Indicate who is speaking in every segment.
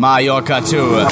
Speaker 1: Mallorca Tour.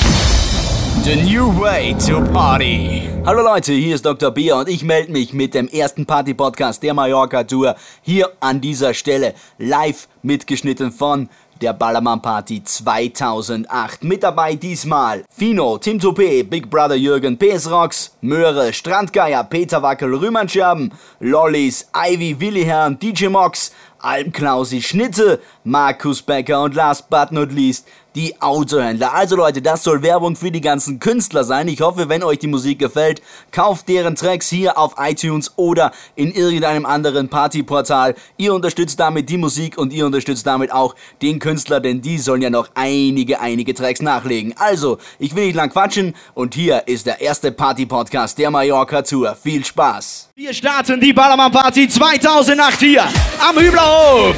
Speaker 1: The new way to party.
Speaker 2: Hallo Leute, hier ist Dr. Bier und ich melde mich mit dem ersten Party-Podcast der Mallorca Tour hier an dieser Stelle live mitgeschnitten von der Ballermann Party 2008. Mit dabei diesmal Fino, Tim Toupé, Big Brother Jürgen, PS Rocks, Möhre, Strandgeier, Peter Wackel, Rühmannscherben, Lollis, Ivy, Willi Herrn, DJ Mox, Almklausi, Schnitte, Markus Becker und last but not least die Autohändler. Also Leute, das soll Werbung für die ganzen Künstler sein. Ich hoffe, wenn euch die Musik gefällt, kauft deren Tracks hier auf iTunes oder in irgendeinem anderen Partyportal. Ihr unterstützt damit die Musik und ihr unterstützt damit auch den Künstler, denn die sollen ja noch einige, einige Tracks nachlegen. Also, ich will nicht lang quatschen und hier ist der erste Party-Podcast der Mallorca Tour. Viel Spaß!
Speaker 1: Wir starten die Ballermann Party 2008 hier am Hüblerhof. Bitte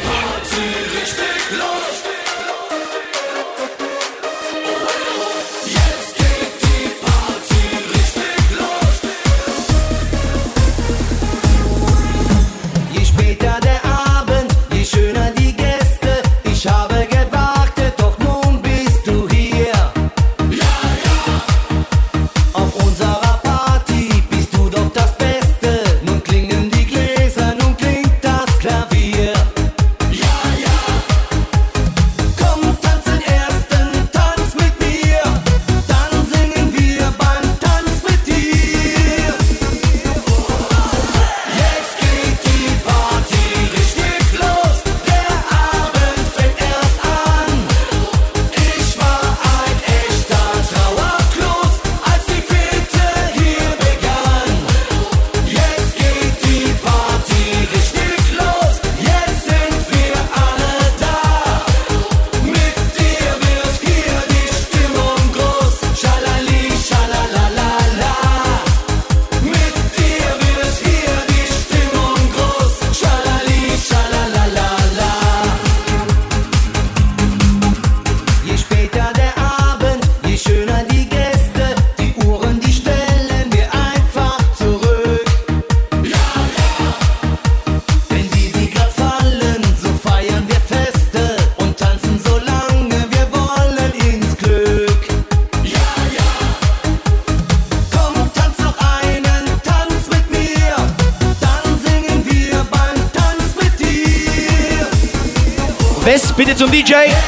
Speaker 1: DJ.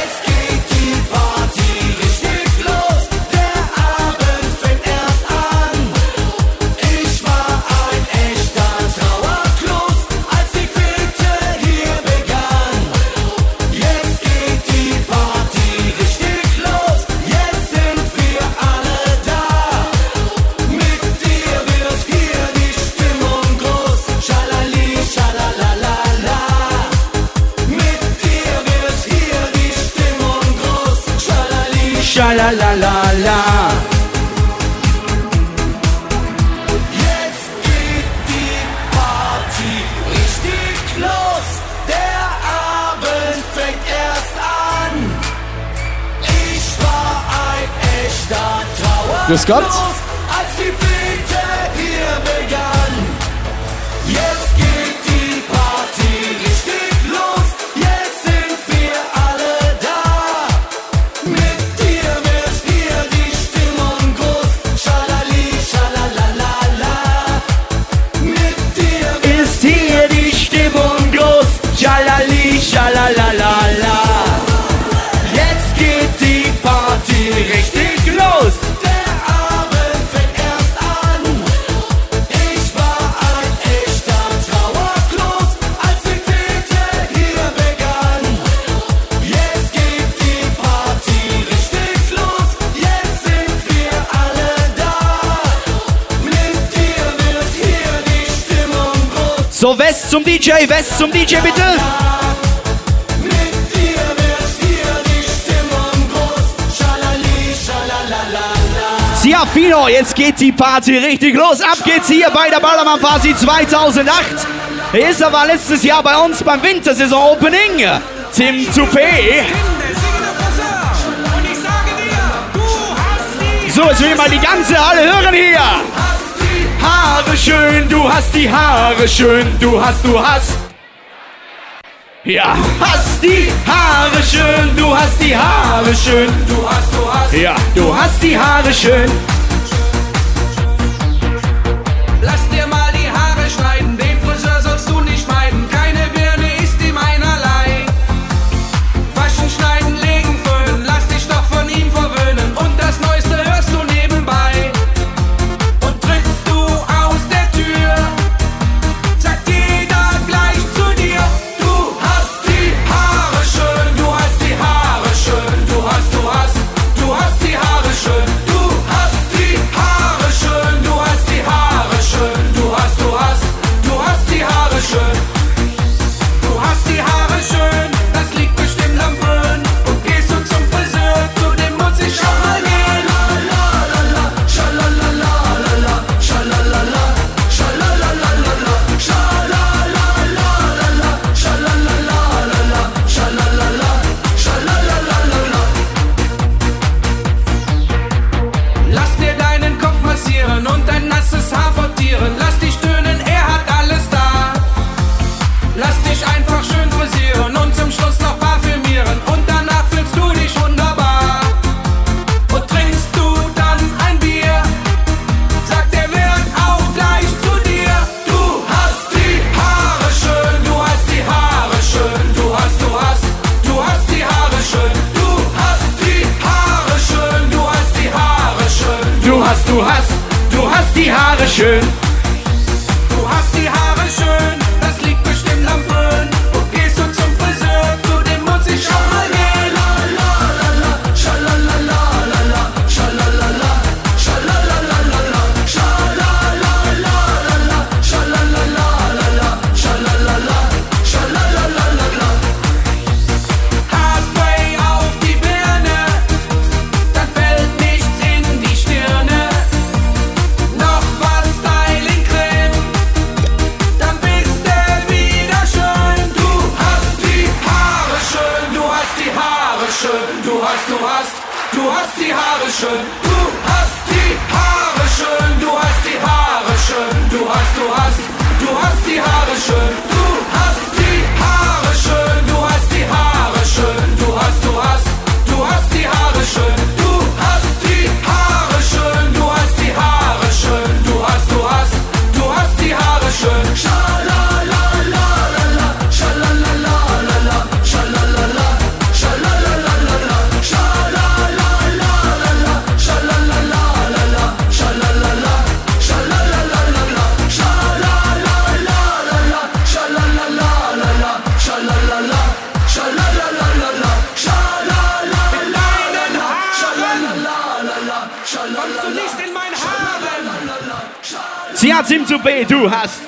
Speaker 1: Zum DJ, West zum DJ, bitte. Ja, Fino, jetzt geht die Party richtig los. Ab geht's hier bei der Ballermann Party 2008. Ist aber letztes Jahr bei uns beim Wintersaison-Opening. Tim Toupé. So, jetzt will mal die ganze Halle hören hier. Haare schön, du hast die Haare schön, du hast, du hast. Ja, hast die Haare schön, du hast die Haare schön, du hast, du hast.
Speaker 3: Ja, du hast die Haare schön.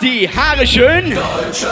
Speaker 3: Die Haare schön. Deutsche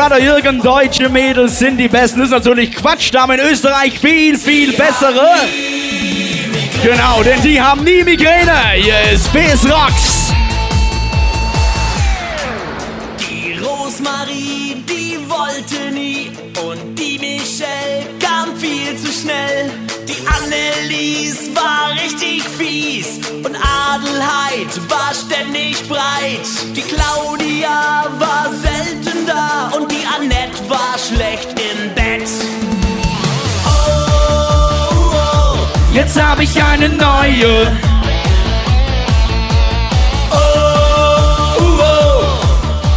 Speaker 4: Brother Jürgen, deutsche Mädels sind die Besten. Das ist natürlich Quatsch, da haben in Österreich viel, viel bessere. Genau, denn die haben nie Migräne. Hier ist BS Rocks.
Speaker 2: Die Rosmarie, die wollte nie und die Michelle kam viel zu schnell. Die Annelies war richtig fies und Adelheid war ständig breit. Die Claudia war selten schlecht im Bett. Oh, oh,
Speaker 4: Jetzt habe ich eine neue.
Speaker 2: oh,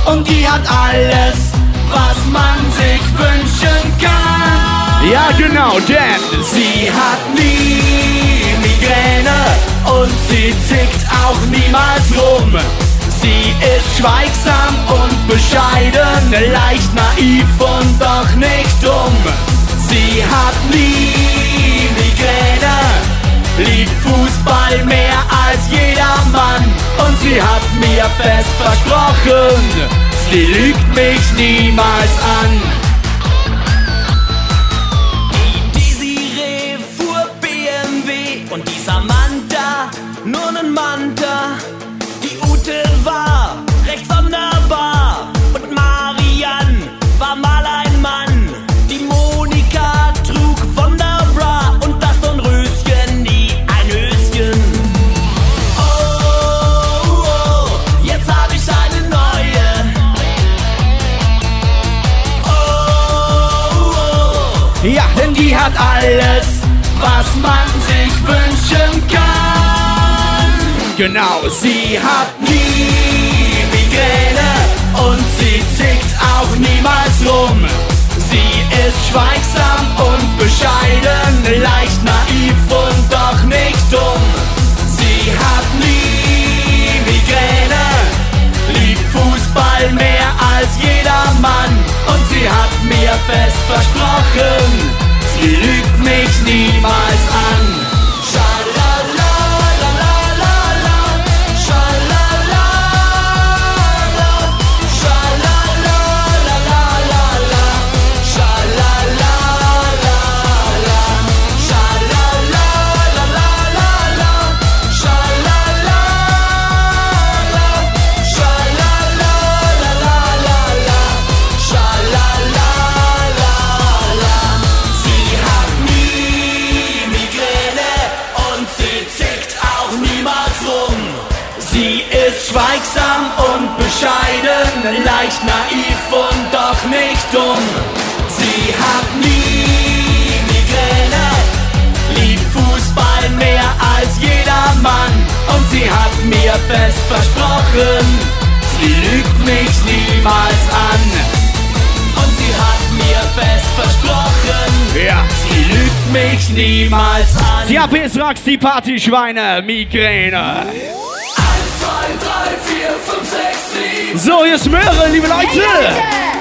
Speaker 2: oh.
Speaker 4: Und die hat alles,
Speaker 2: was man sich wünschen kann.
Speaker 4: Ja, genau, denn
Speaker 2: Sie hat nie Migräne und sie zickt auch niemals rum. Sie ist schweigsam und bescheiden, leicht naiv und doch nicht dumm. Sie hat nie Migräne, liebt Fußball mehr als jeder Mann und sie hat mir fest versprochen, sie lügt mich niemals an.
Speaker 4: Genau
Speaker 2: Sie hat nie Migräne und sie zickt auch niemals rum. Sie ist schweigsam und bescheiden, leicht
Speaker 4: Rocks, die Partyschweine, Migräne.
Speaker 2: 1, 2, 3, 4, 5, 6, 7.
Speaker 4: So, hier ist Möhre, liebe Leute.
Speaker 5: Hey Leute,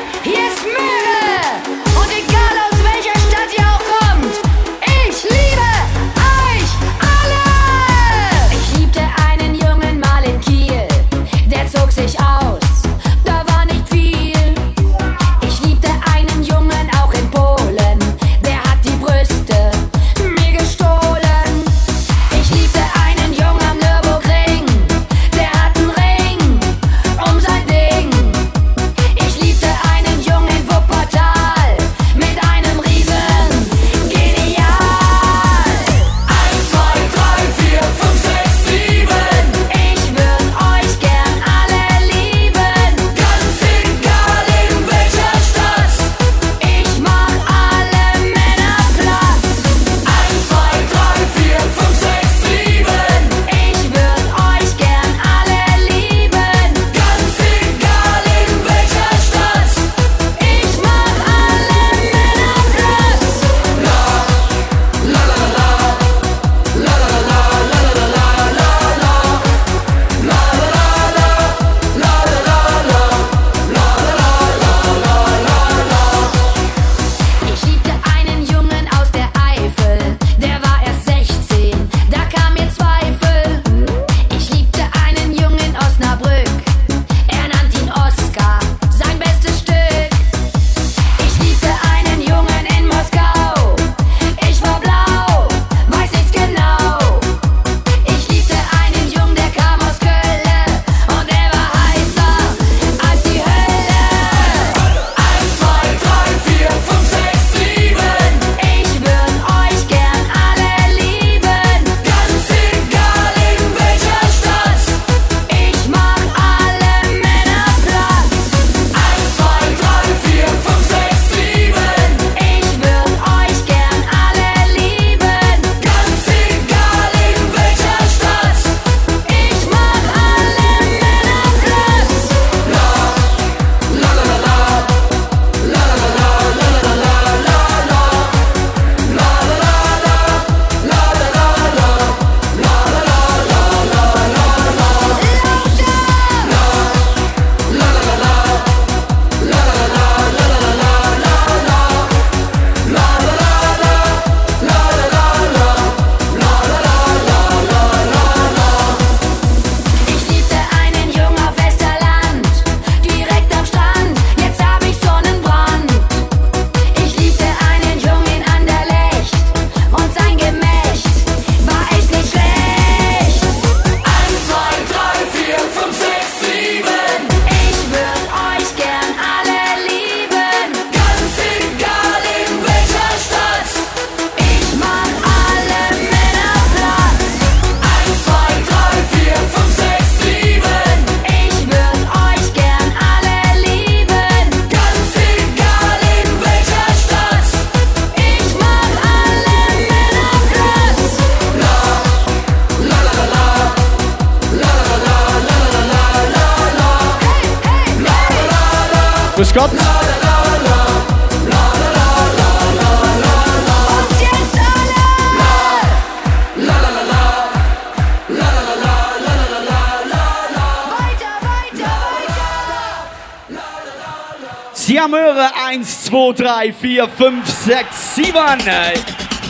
Speaker 2: 2, 3, 4, 5, 6, 7.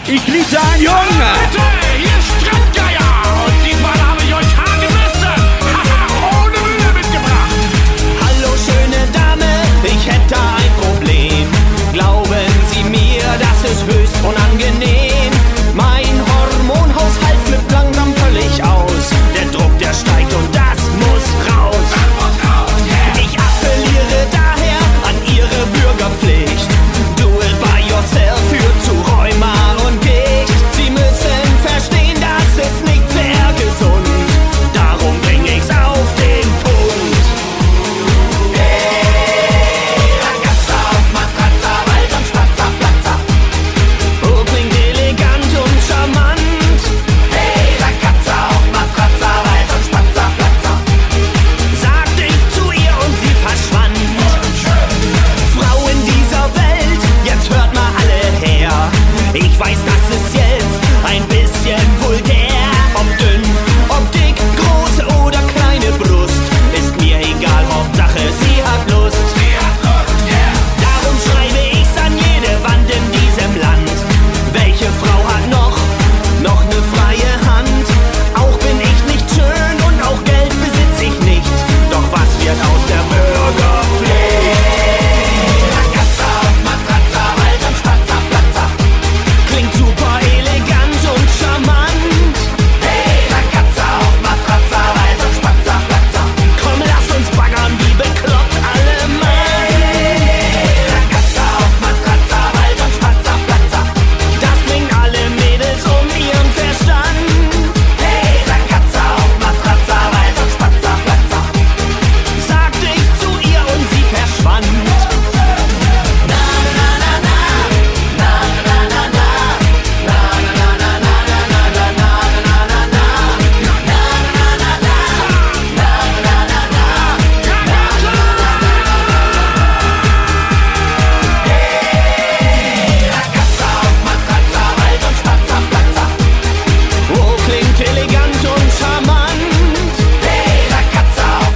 Speaker 2: Ich liebe ein Junge.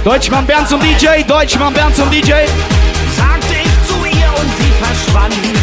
Speaker 2: Deutschmann Bernd zum DJ, Deutschmann Bernd zum DJ.
Speaker 1: sagte ich zu ihr und sie verschwand.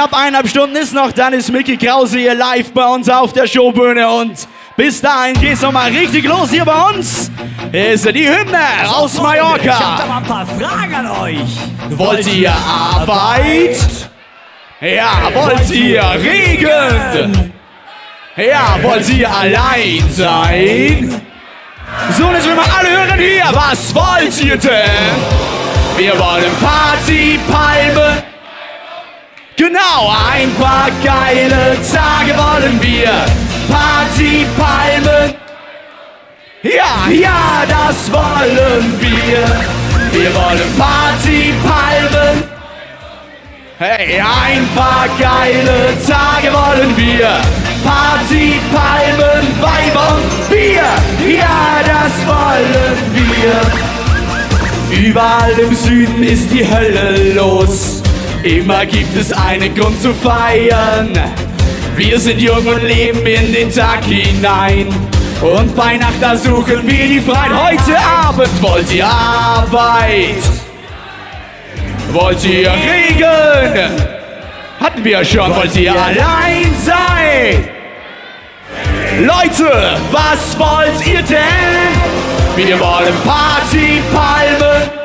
Speaker 2: Knapp eineinhalb Stunden ist noch, dann ist Mickey Krause hier live bei uns auf der Showbühne und bis dahin geht's nochmal richtig los hier bei uns. Hier ist die Hymne aus
Speaker 6: Ich hab da
Speaker 2: Mallorca.
Speaker 6: mal ein paar Fragen an euch.
Speaker 2: Wollt ihr Arbeit? Ja, wollt ihr Regen? Ja, wollt ihr allein sein? So, jetzt will mal alle hören hier. Was wollt ihr denn? Wir wollen Partypalmen. Genau, ein paar geile Tage wollen wir. Partypalmen. Ja, ja, das wollen wir. Wir wollen Partypalmen. Hey, ein paar geile Tage wollen wir. Partypalmen, Weiber und Bier. Ja, das wollen wir. Überall im Süden ist die Hölle los. Immer gibt es einen Grund zu feiern. Wir sind jung und leben in den Tag hinein. Und bei Nacht da suchen wir die Freiheit. Heute Abend wollt ihr Arbeit. Wollt ihr Regen? Hatten wir schon. Wollt ihr allein sein? Leute, was wollt ihr denn? Wir wollen Partypalmen.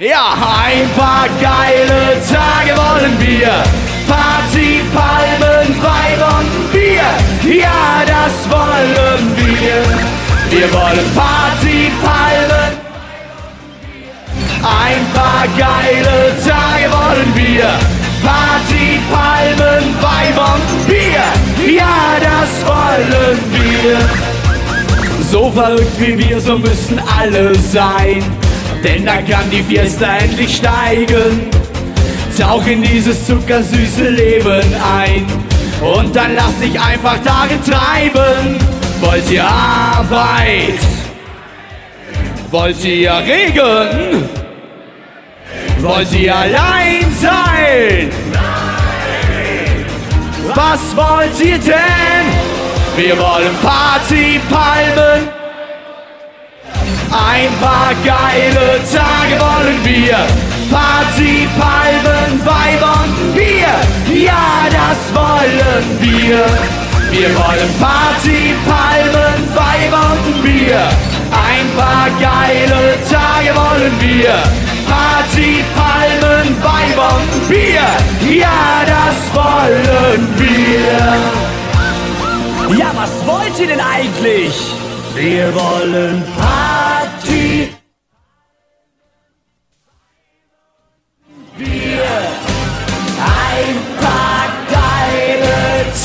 Speaker 2: Ja, ein paar geile Tage wollen wir. Partypalmen, Wein und Bier. Ja, das wollen wir. Wir wollen Partypalmen. Ein paar geile Tage wollen wir. Party, Palmen, Wein und Bier. Ja, das wollen wir. So verrückt wie wir, so müssen alle sein. Denn da kann die Fiesta endlich steigen. Tauch in dieses zuckersüße Leben ein. Und dann lass dich einfach darin treiben. Wollt ihr Arbeit? Wollt ihr Regen? Wollt ihr allein sein? Was wollt ihr denn? Wir wollen Partypalmen. Ein paar geile Tage wollen wir. Partypalmen, Weib und Bier. Ja, das wollen wir. Wir wollen Partypalmen, Weib und Bier. Ein paar geile Tage wollen wir. Party, Palmen, Weib und Bier. Ja, das wollen wir.
Speaker 4: Ja, was wollt ihr denn eigentlich?
Speaker 2: Wir wollen Party.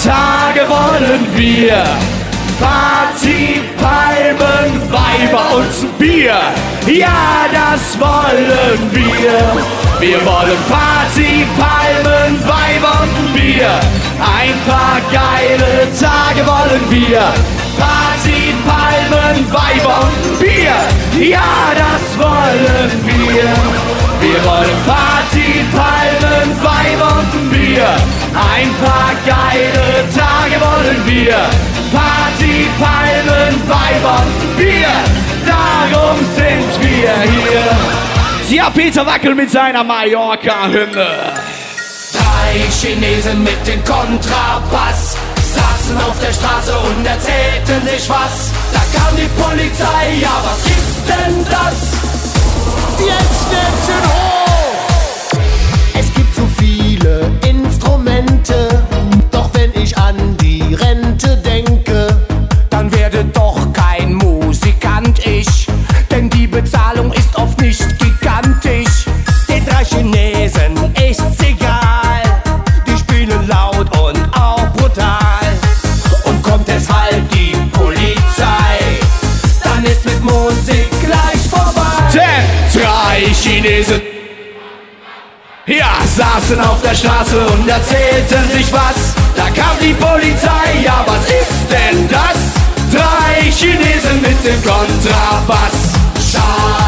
Speaker 2: Tage wollen wir. Party, Palmen, Weiber und Bier. Ja, das wollen wir. Wir wollen Party, Palmen, Weiber und Bier. Ein paar geile Tage wollen wir. Party, Palmen, Weiber und Bier. Ja, das wollen wir. Wir wollen Party, Palmen, Weiber und Bier. Ein paar geile Tage wollen wir. Party, Palmen, Weiber Bier. Darum sind wir hier. Ja, Peter Wackel mit seiner Mallorca-Hymne.
Speaker 3: Drei Chinesen mit dem Kontrabass saßen auf der Straße und erzählten sich was. Da kam die Polizei, ja, was ist denn das? Jetzt Stäbchen hoch!
Speaker 6: Instrumente, doch wenn ich an die Rente denke,
Speaker 3: Dann werde doch kein Musikant ich, denn die Bezahlung ist oft nicht gigantisch.
Speaker 6: den drei Chinesen ist's egal. Die spielen laut und auch brutal.
Speaker 3: Und kommt deshalb die Polizei, dann ist mit Musik gleich vorbei.
Speaker 2: Denn drei Chinesen ja, saßen auf der Straße und erzählten sich was. Da kam die Polizei, ja was ist denn das? Drei Chinesen mit dem Kontrabass.
Speaker 3: Schau.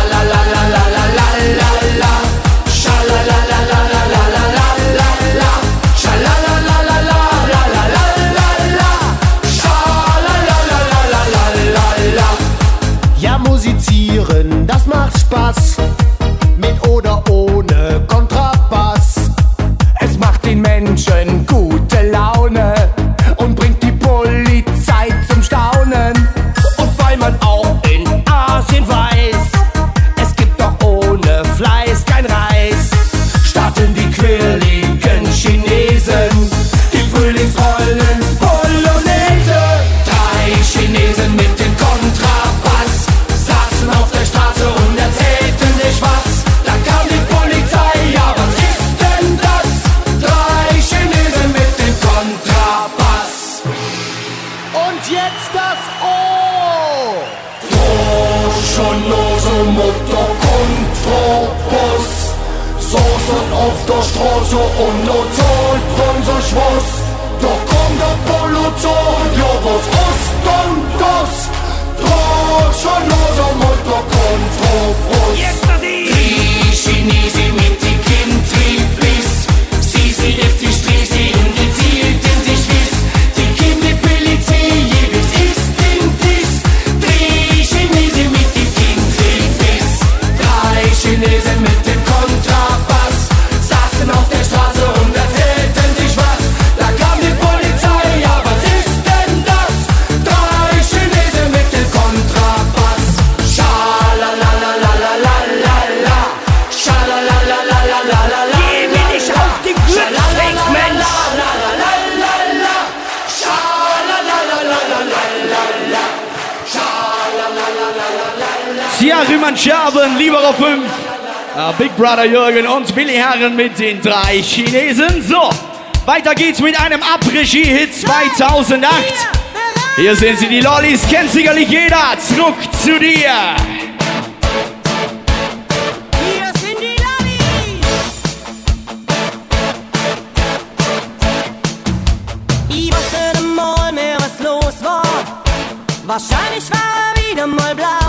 Speaker 3: Simon Scherben, lieber auf
Speaker 2: ah, 5, Big Brother Jürgen und Willi Herren mit den drei Chinesen. So, weiter geht's mit einem Abregie-Hit 2008. Hier sehen Sie die Lollis, kennt sicherlich jeder. Zurück zu dir.
Speaker 7: Wahrscheinlich war er wieder mal blau.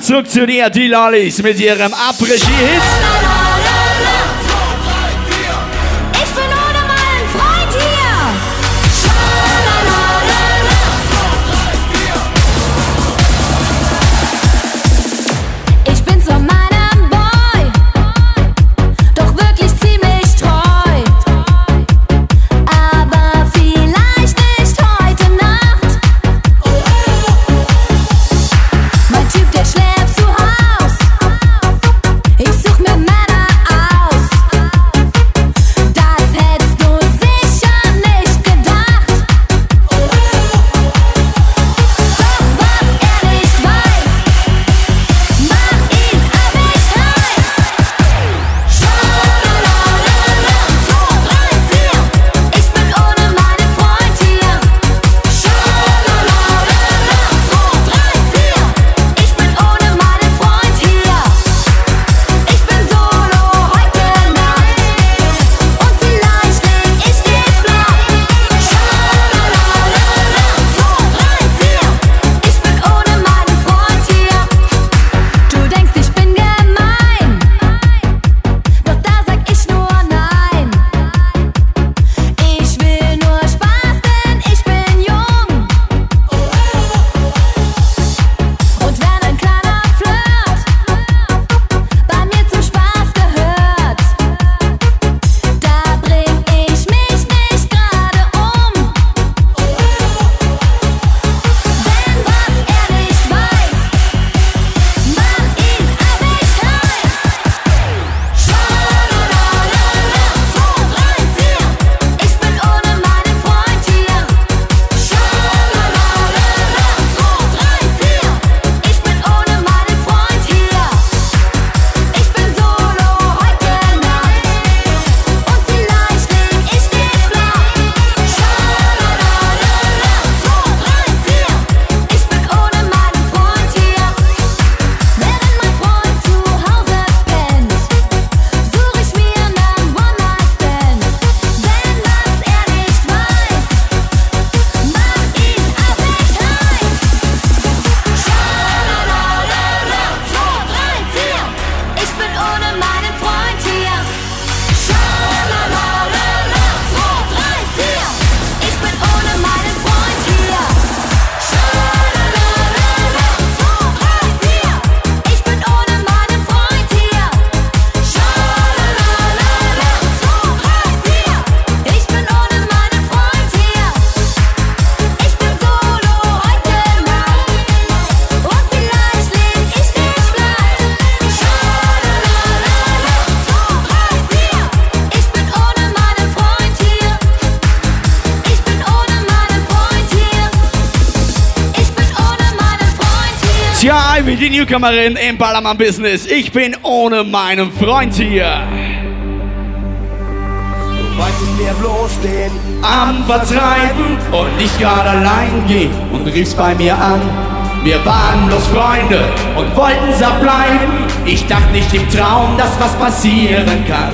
Speaker 7: Zurück zu dir,
Speaker 2: die Lollis, mit ihrem Abregie-Hit. Newcomerin im Ballermann-Business. Ich bin ohne meinen Freund hier.
Speaker 8: Wolltest mir bloß den
Speaker 2: Am Vertreiben und nicht gerade allein gehen und riefst bei mir an. Wir waren bloß Freunde und wollten's auch bleiben. Ich dachte nicht im Traum, dass was passieren kann.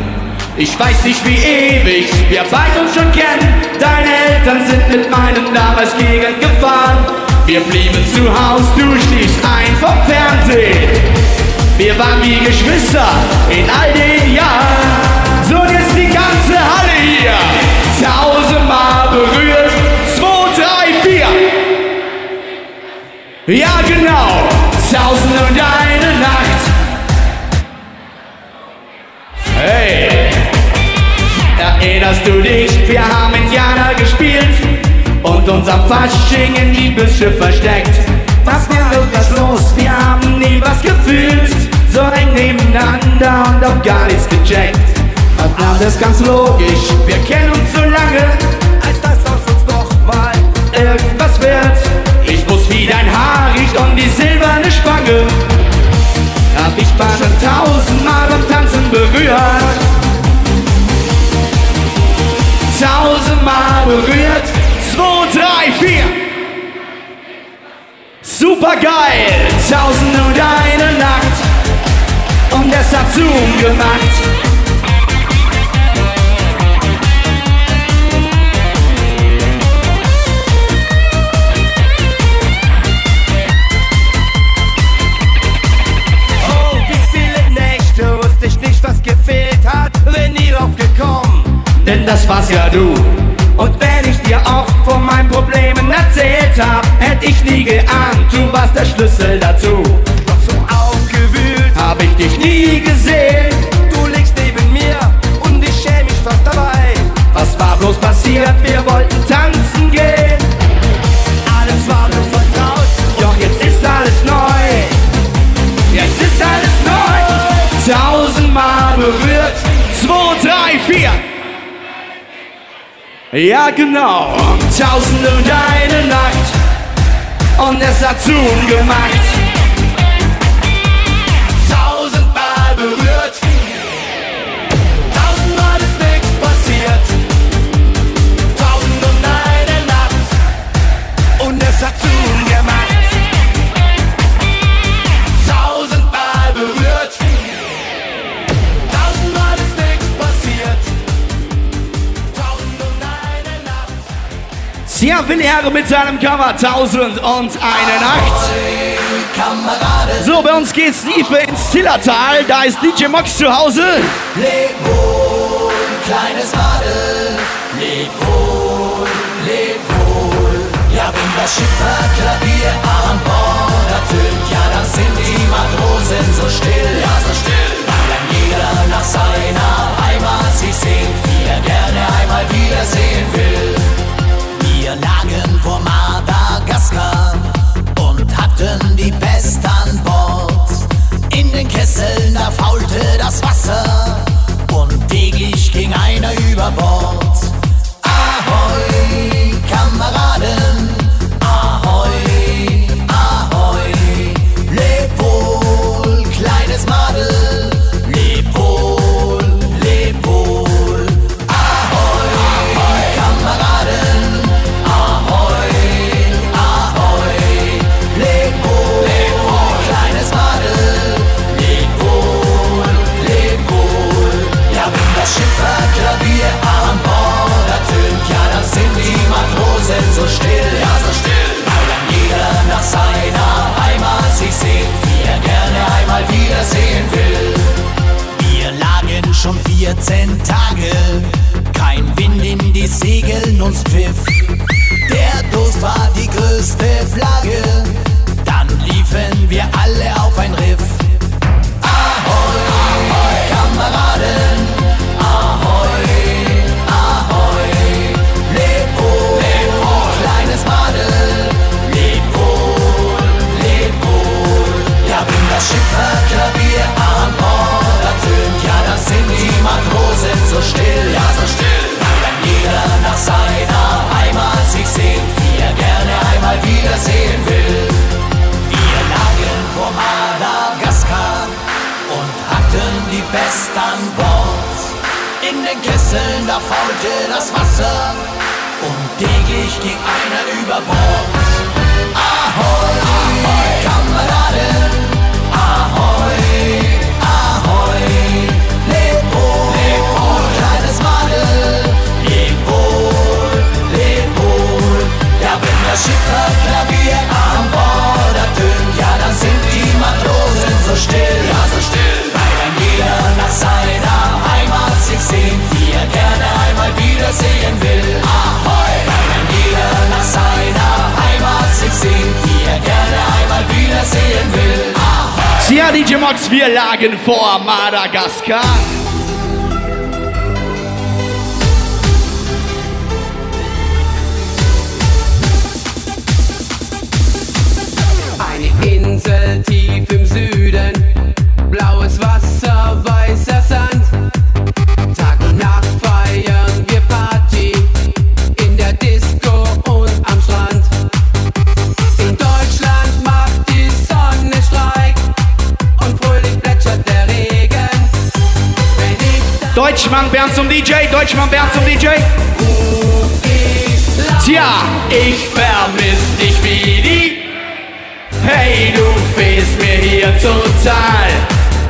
Speaker 2: Ich weiß nicht wie ewig wir beide uns schon kennen. Deine Eltern sind mit meinen damals gegengefahren. Wir blieben zu Haus, du stichst ein vom Fernsehen. Wir waren wie Geschwister in all den Jahren. So jetzt die ganze Halle hier. Tausendmal berührt. Zwei, drei, vier. Ja, genau. Tausend und eine Nacht. Hey. Erinnerst du dich? Wir haben Indianer gespielt und uns am Fasching in die Büsche versteckt. Was war wirklich los? Wir haben nie was gefühlt. So eng nebeneinander und auch gar nichts gecheckt. Nahm das ganz logisch. Wir kennen uns so lange, als dass aus uns noch mal irgendwas wird. Ich muss wie dein Haar riecht um die silberne Spange. Hab ich mal schon tausendmal beim Tanzen berührt. Tausendmal berührt. Drei, vier. Super geil. Tausend und eine Nacht. Und es hat Zoom gemacht.
Speaker 8: Oh, wie viele Nächte wusste ich nicht, was gefehlt hat, wenn nie drauf gekommen.
Speaker 2: Denn das war's ja du. Und wenn ich dir oft von meinen Problemen erzählt hab, hätte ich nie geahnt, du warst der Schlüssel dazu.
Speaker 8: Doch so aufgewühlt,
Speaker 2: Hab ich dich nie gesehen. Ja, genau. Tausend und eine Nacht. Und es hat Zoom gemacht. Herre mit seinem Cover eine Nacht. So, bei uns geht's tiefer ins Zillertal. Da ist DJ Mox zu Hause.
Speaker 1: Leb wohl, kleines Madel, leb wohl, leb wohl. Ja, wenn das Schiff Klavier an Bord ertönt, ja, dann sind die Matrosen so still, ja, so still. wonderful. Ja,
Speaker 3: DJ Mox, wir lagen vor Madagaskar.
Speaker 2: Eine Insel tief im Süden.
Speaker 3: Deutschmann Bernd zum DJ, Deutschmann Bernd zum DJ. Tja, ich vermiss dich wie die. Hey, du fehlst mir hier total.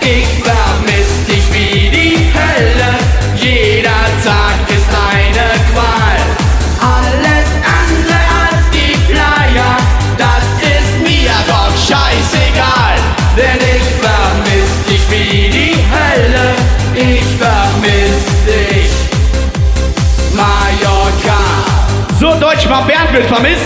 Speaker 3: Ich vermiss dich wie die Hölle. Jeder Tag ist eine Qual. Schwab Bernd wird vermisst.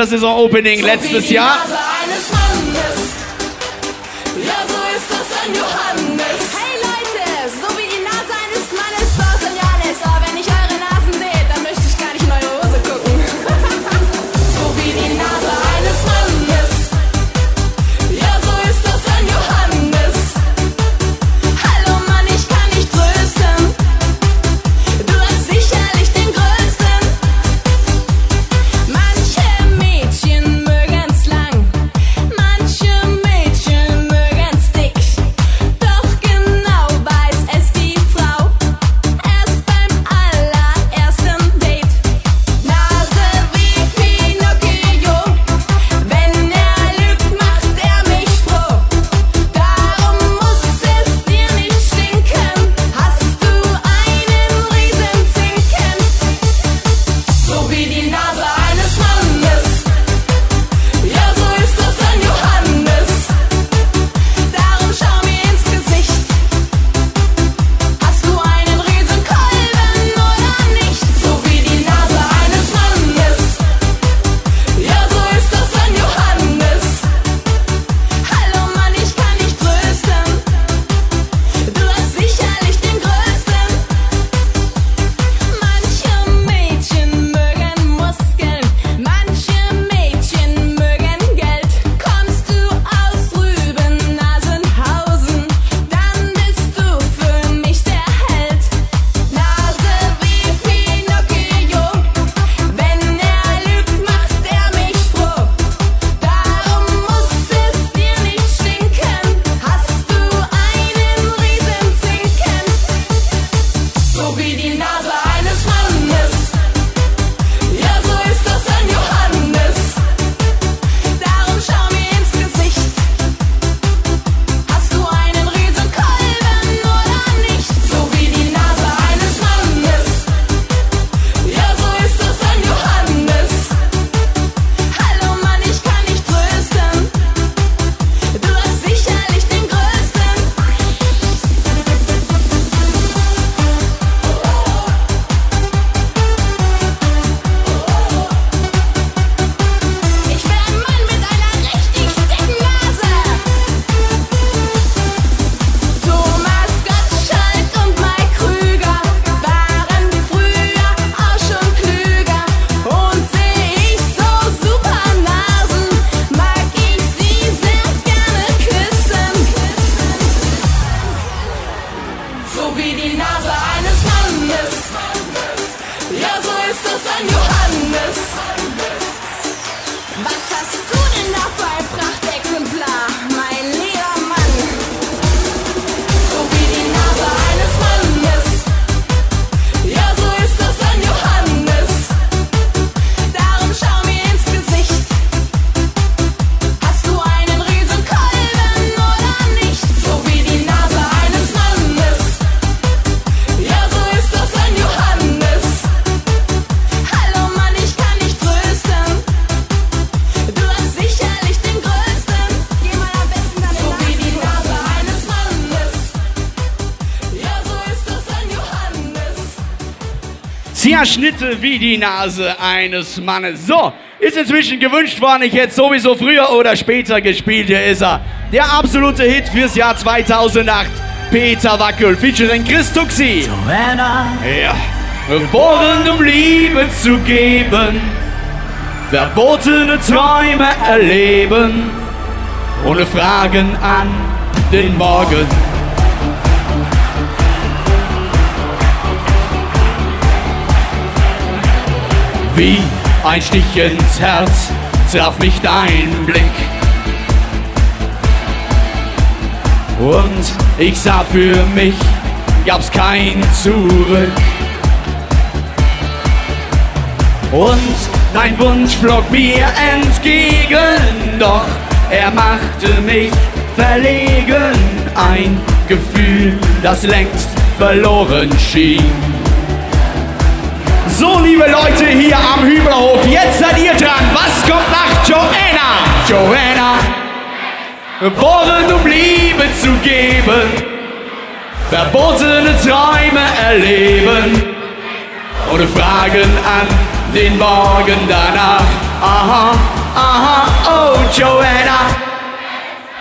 Speaker 3: Wintersaison-Opening letztes Jahr.
Speaker 2: Schnitte wie die Nase eines Mannes. So, ist inzwischen gewünscht worden. Ich hätte sowieso früher oder später gespielt. Hier ist er. Der absolute Hit fürs Jahr 2008. Peter Wackel, featuring Chris Tuxi. Ja. Geboren, um Liebe zu geben. Verbotene Träume erleben. Ohne Fragen an den Morgen. Wie ein Stich ins Herz traf mich dein Blick. Und ich sah für mich, gab's kein Zurück. Und dein Wunsch flog mir entgegen, doch er machte mich verlegen. Ein Gefühl, das längst verloren schien. So, liebe Leute hier am Hübelhof, jetzt seid ihr dran. Was kommt nach Joanna? Joanna, geboren um Liebe zu geben, verbotene Träume erleben, ohne Fragen an den Morgen danach. Aha, aha, oh Joanna,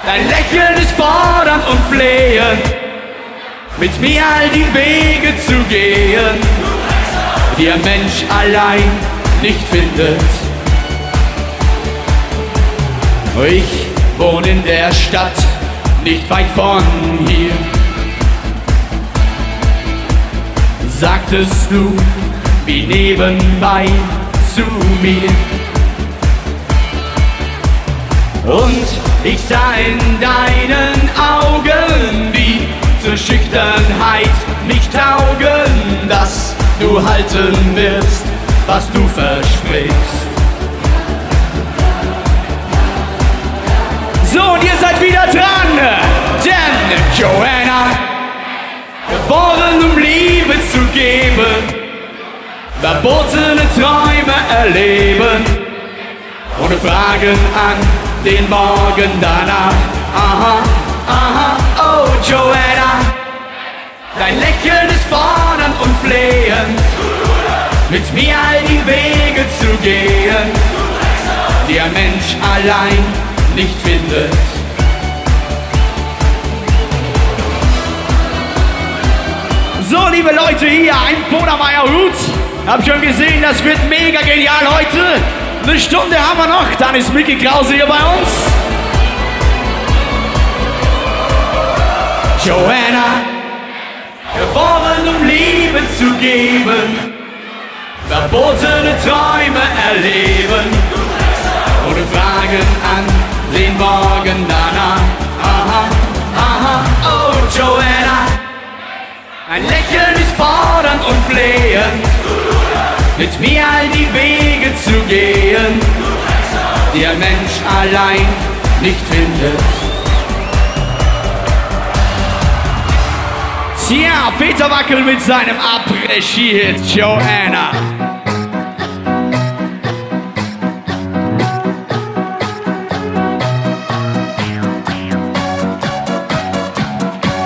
Speaker 2: dein Lächeln ist fordernd und flehend, mit mir all die Wege zu gehen die ein Mensch allein nicht findet. Ich wohne in der Stadt, nicht weit von hier. Sagtest du, wie nebenbei zu mir. Und ich sah in deinen Augen, wie zur Schüchternheit nicht taugen, dass du halten wirst, was du versprichst. So, und ihr seid wieder dran, denn Joanna, geboren um Liebe zu geben, verbotene Träume erleben, ohne Fragen an den Morgen danach. Aha, aha, oh Joanna, dein Lächeln ist fordernd und flehend, mit mir all die Wege zu gehen, die ein Mensch allein nicht findet. So, liebe Leute hier, ein Bodermeier Hut. Hab schon gesehen, das wird mega genial heute. Eine Stunde haben wir noch, dann ist Mickey Krause hier bei uns. Joanna, geboren um Liebe zu geben, verbotene Träume erleben, ohne Fragen an den Morgen danach. Aha, aha, oh Joanna, ein Lächeln ist fordernd und flehend, mit mir all die Wege zu gehen, die ein Mensch allein nicht findet. Tja, Peter Wackel mit seinem Après-Ski-Hit Joanna.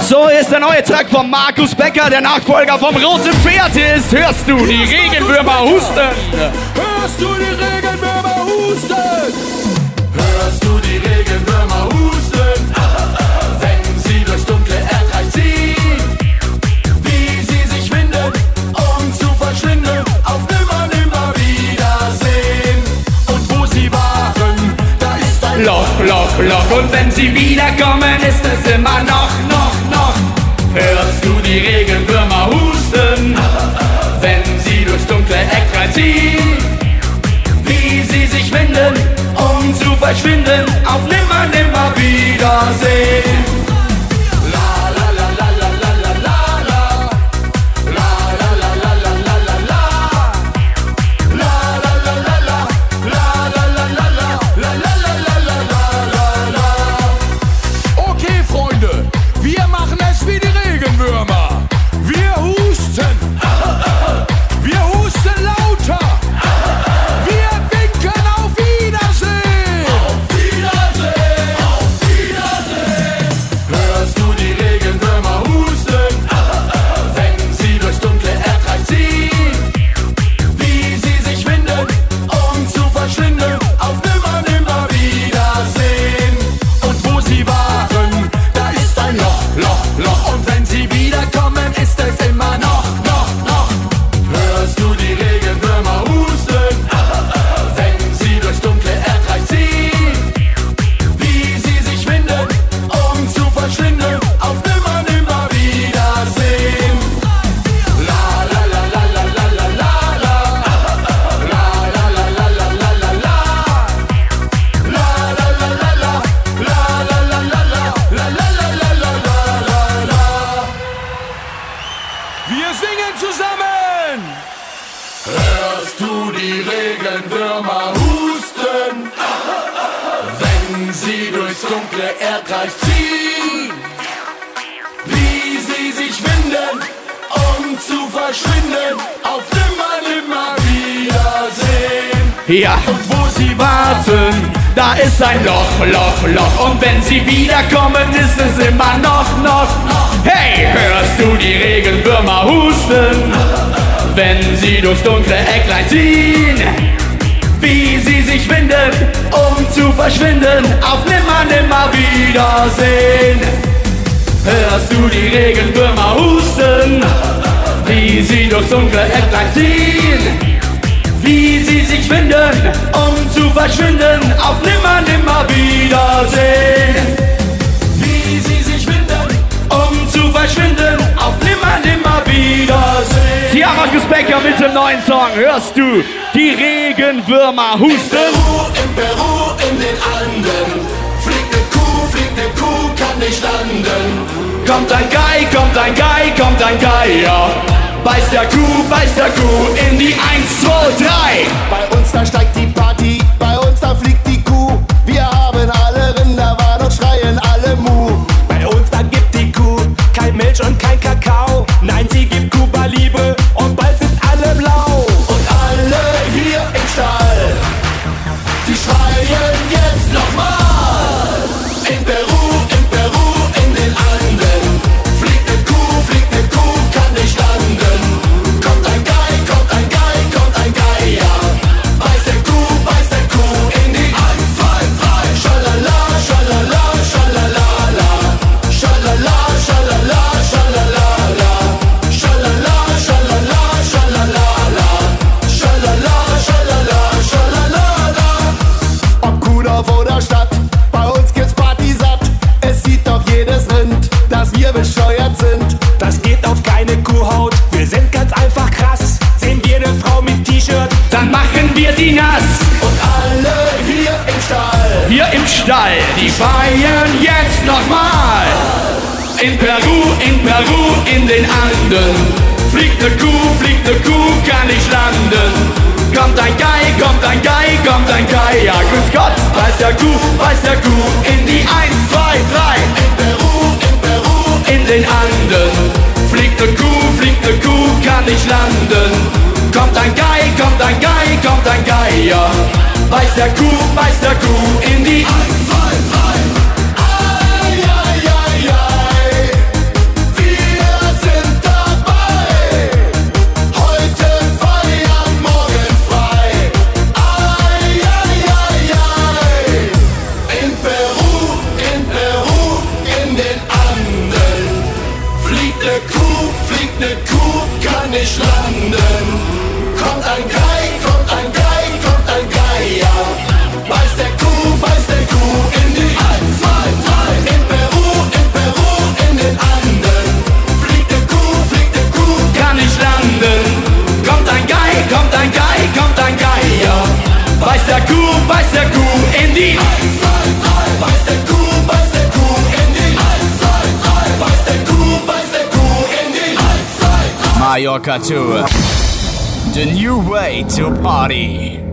Speaker 2: So ist der neue Track von Markus Becker, der Nachfolger vom Roten Pferd ist. Hörst du die Regenwürmer husten?
Speaker 8: Hörst du die Regenwürmer husten?
Speaker 2: Loch, Loch, Loch. Und wenn sie wiederkommen, ist es immer noch, noch, noch. Hörst du die Regenwürmer husten? Wenn sie durchs dunkle Eckrein ziehen, wie sie sich winden, um zu verschwinden, auf nimmer, nimmer Wiedersehen.
Speaker 8: Zu verschwinden. Auf nimmer, nimmer Wiedersehen.
Speaker 2: Ja.
Speaker 8: Und wo sie warten,
Speaker 2: Da ist ein Loch, Loch, Loch. Und wenn sie wiederkommen, ist es immer noch, noch. Hey, hörst du die Regenwürmer husten? Wenn sie durchs dunkle Ecklein ziehen. Wie sie sich winden, um zu verschwinden. Auf nimmer, nimmer Wiedersehen. Hörst du die Regenwürmer husten? Wie sie durchs dunkle Ecklein ziehen. Wie sie sich winden, um zu verschwinden. Auf nimmer, nimmer Wiedersehen.
Speaker 8: wie sie sich winden,
Speaker 2: Um zu verschwinden. Auf nimmer, nimmer Wiedersehen. Tja, Markus Becker mit dem neuen Song. Hörst du die Regenwürmer husten?
Speaker 8: Peru, in Peru, in den Anden. Fliegt ne Kuh, fliegt ne Kuh, kann nicht landen.
Speaker 2: Kommt ein Gei, kommt ein Gei, kommt ein Geier. Beißt der Kuh, beißt der Kuh in die 1, 2, 3.
Speaker 4: Bei uns da steigt die Party, bei uns da fliegt die Kuh. Wir haben alle Rinder, waren und schreien alle Mu.
Speaker 6: Bei uns dann gibt die Kuh kein Milch und kein Kakao. Nein, sie gibt Kuba Liebe
Speaker 2: machen wir sie nass.
Speaker 8: Und alle hier im Stall.
Speaker 2: Hier im Stall, die feiern jetzt nochmal. In Peru, in Peru, in den Anden. Fliegt ne Kuh, fliegt ne Kuh, kann nicht landen. Kommt ein Gei, kommt ein Gei, kommt ein Gei. Ja, grüß Gott, weiß der Kuh, weiß der Kuh. In die 1, 2, 3.
Speaker 8: In Peru, in Peru,
Speaker 2: in den Anden. Ne Kuh, fliegt ne Kuh, kann nicht landen. Kommt ein Gei, kommt ein Gei, kommt ein Geier. Beißt der Kuh, beißt der Kuh in die 1, Beißt der Kuh, beißt der Kuh in die 1,
Speaker 8: 2, 3. Beißt der Kuh, beißt der Kuh in die 1, 2, 3. Beißt der Kuh, beißt der Kuh in die 1, 2, 3.
Speaker 9: Mallorca Tour. The new way to party.